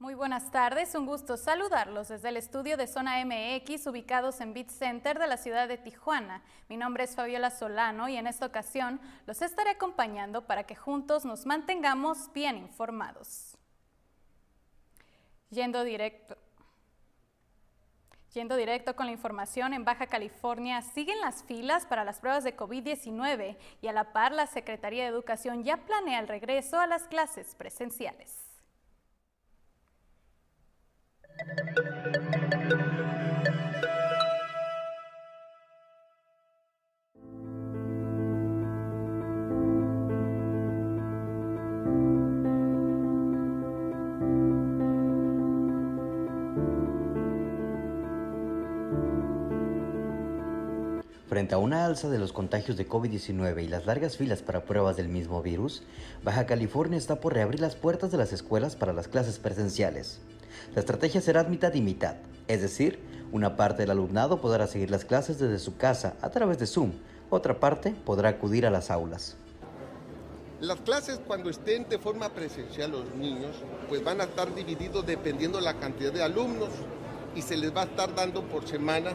Muy buenas tardes, un gusto saludarlos desde el estudio de Zona MX ubicados en Beat Center de la ciudad de Tijuana. Mi nombre es Fabiola Solano y en esta ocasión los estaré acompañando para que juntos nos mantengamos bien informados. Yendo directo. Yendo directo con la información, en Baja California siguen las filas para las pruebas de COVID-19 y a la par la Secretaría de Educación ya planea el regreso a las clases presenciales. Frente a una alza de los contagios de COVID-19 y las largas filas para pruebas del mismo virus, Baja California está por reabrir las puertas de las escuelas para las clases presenciales. La estrategia será mitad y mitad, es decir, una parte del alumnado podrá seguir las clases desde su casa a través de Zoom, otra parte podrá acudir a las aulas. Las clases cuando estén de forma presencial los niños, pues van a estar divididos dependiendo la cantidad de alumnos y se les va a estar dando por semana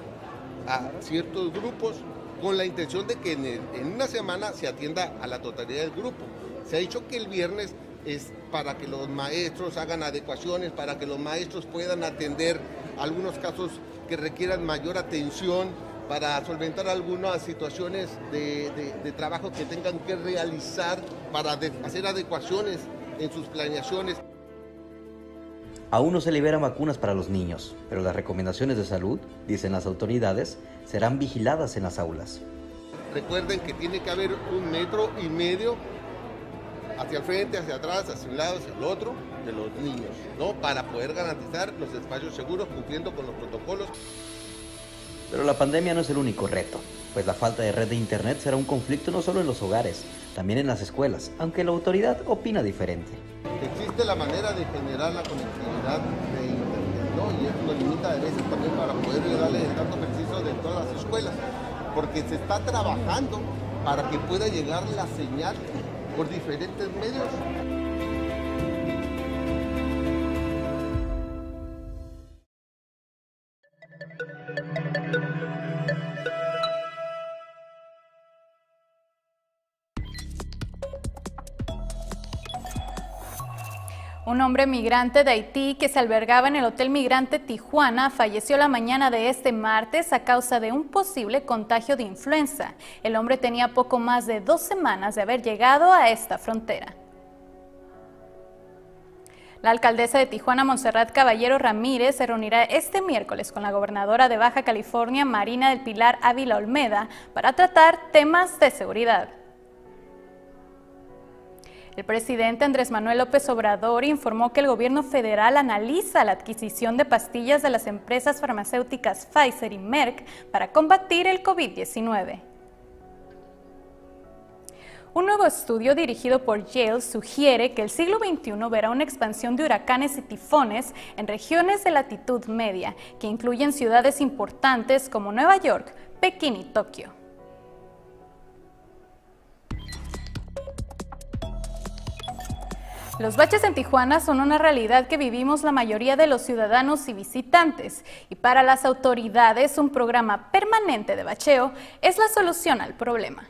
a ciertos grupos con la intención de que en, en una semana se atienda a la totalidad del grupo. Se ha dicho que el viernes es para que los maestros hagan adecuaciones, para que los maestros puedan atender algunos casos que requieran mayor atención, para solventar algunas situaciones de, trabajo que tengan que realizar, para hacer adecuaciones en sus planeaciones. Aún no se liberan vacunas para los niños, pero las recomendaciones de salud, dicen las autoridades, serán vigiladas en las aulas. Recuerden que tiene que haber un metro y medio hacia el frente, hacia atrás, hacia un lado, hacia el otro, de los niños, ¿no? Para poder garantizar los espacios seguros cumpliendo con los protocolos. Pero la pandemia no es el único reto, pues la falta de red de Internet será un conflicto no solo en los hogares, también en las escuelas, aunque la autoridad opina diferente. Existe la manera de generar la conectividad de Internet, ¿no? Y eso nos limita a veces también para poder darle el dato preciso de todas las escuelas, porque se está trabajando para que pueda llegar la señal por diferentes medios. Un hombre migrante de Haití que se albergaba en el Hotel Migrante Tijuana falleció la mañana de este martes a causa de un posible contagio de influenza. El hombre tenía poco más de dos semanas de haber llegado a esta frontera. La alcaldesa de Tijuana, Montserrat Caballero Ramírez, se reunirá este miércoles con la gobernadora de Baja California, Marina del Pilar Ávila Olmeda, para tratar temas de seguridad. El presidente Andrés Manuel López Obrador informó que el gobierno federal analiza la adquisición de pastillas de las empresas farmacéuticas Pfizer y Merck para combatir el COVID-19. Un nuevo estudio dirigido por Yale sugiere que el siglo XXI verá una expansión de huracanes y tifones en regiones de latitud media, que incluyen ciudades importantes como Nueva York, Pekín y Tokio. Los baches en Tijuana son una realidad que vivimos la mayoría de los ciudadanos y visitantes, y para las autoridades un programa permanente de bacheo es la solución al problema.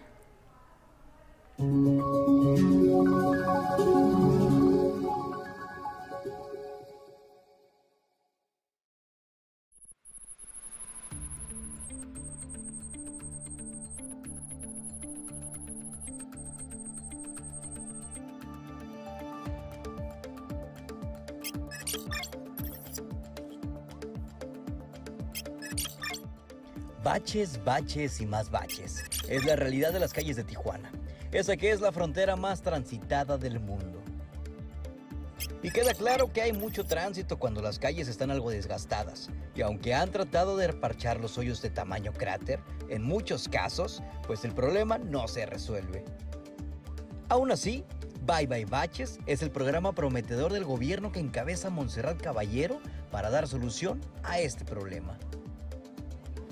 Baches, baches y más baches. Es la realidad de las calles de Tijuana. Esa que es la frontera más transitada del mundo. Y queda claro que hay mucho tránsito cuando las calles están algo desgastadas. Y aunque han tratado de reparchar los hoyos de tamaño cráter, en muchos casos, pues el problema no se resuelve. Aún así, Bye Bye Baches es el programa prometedor del gobierno que encabeza Montserrat Caballero para dar solución a este problema.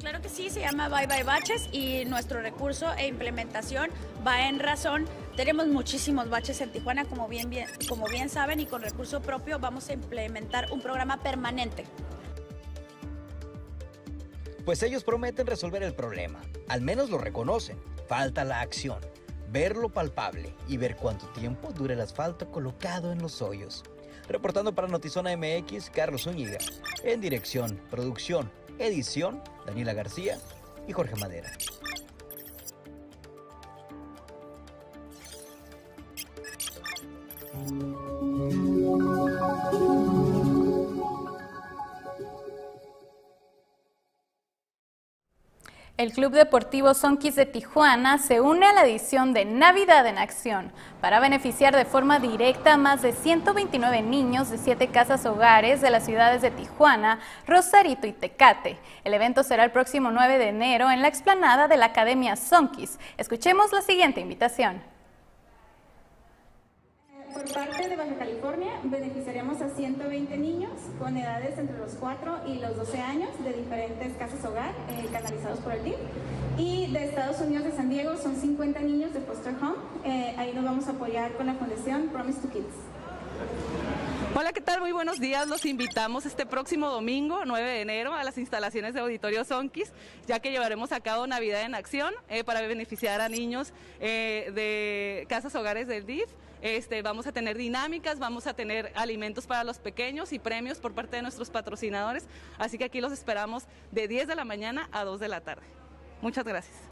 Claro que sí, se llama Bye Bye Baches y nuestro recurso e implementación va en razón Tenemos muchísimos baches en Tijuana, como bien, como bien saben, y con recurso propio vamos a implementar un programa permanente. Pues ellos prometen resolver el problema, al menos lo reconocen. Falta la acción, verlo palpable y ver cuánto tiempo dura el asfalto colocado en los hoyos. Reportando para Notizona MX, Carlos Zúñiga. En dirección, producción, edición, Daniela García y Jorge Madera. El Club Deportivo Sonquis de Tijuana se une a la edición de Navidad en Acción para beneficiar de forma directa a más de 129 niños de siete casas hogares de las ciudades de Tijuana, Rosarito y Tecate. El evento será el próximo 9 de enero en la explanada de la Academia Sonquis. Escuchemos la siguiente invitación. Por parte de Baja California, beneficiaremos a 120 niños con edades entre los 4 y los 12 años de diferentes casas hogar eh, canalizados por el DIF. Y de Estados Unidos de San Diego son 50 niños de foster home. Eh, ahí nos vamos a apoyar con la fundación Promise to Kids. Hola, ¿qué tal? Muy buenos días. Los invitamos este próximo domingo, 9 de enero, a las instalaciones de Auditorio Sonkis, ya que llevaremos a cabo Navidad en Acción eh, para beneficiar a niños de casas hogares del DIF. Este, vamos a tener dinámicas, vamos a tener alimentos para los pequeños y premios por parte de nuestros patrocinadores. Así que aquí los esperamos de 10 de la mañana a 2 de la tarde. Muchas gracias.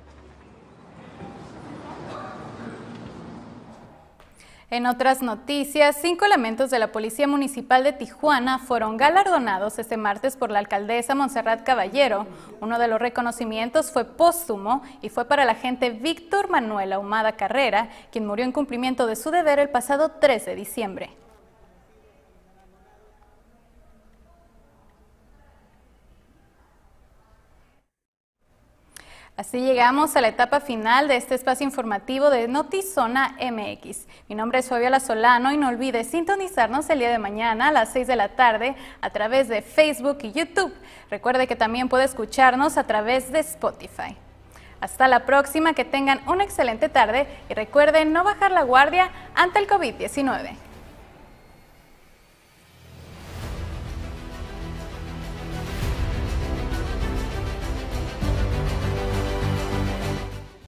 En otras noticias, cinco elementos de la Policía Municipal de Tijuana fueron galardonados este martes por la alcaldesa Montserrat Caballero. Uno de los reconocimientos fue póstumo y fue para el agente Víctor Manuel Ahumada Carrera, quien murió en cumplimiento de su deber el pasado 3 de diciembre. Así llegamos a la etapa final de este espacio informativo de Notizona MX. Mi nombre es Fabiola Solano y no olvide sintonizarnos el día de mañana a las 6 de la tarde a través de Facebook y YouTube. Recuerde que también puede escucharnos a través de Spotify. Hasta la próxima, que tengan una excelente tarde y recuerden no bajar la guardia ante el COVID-19.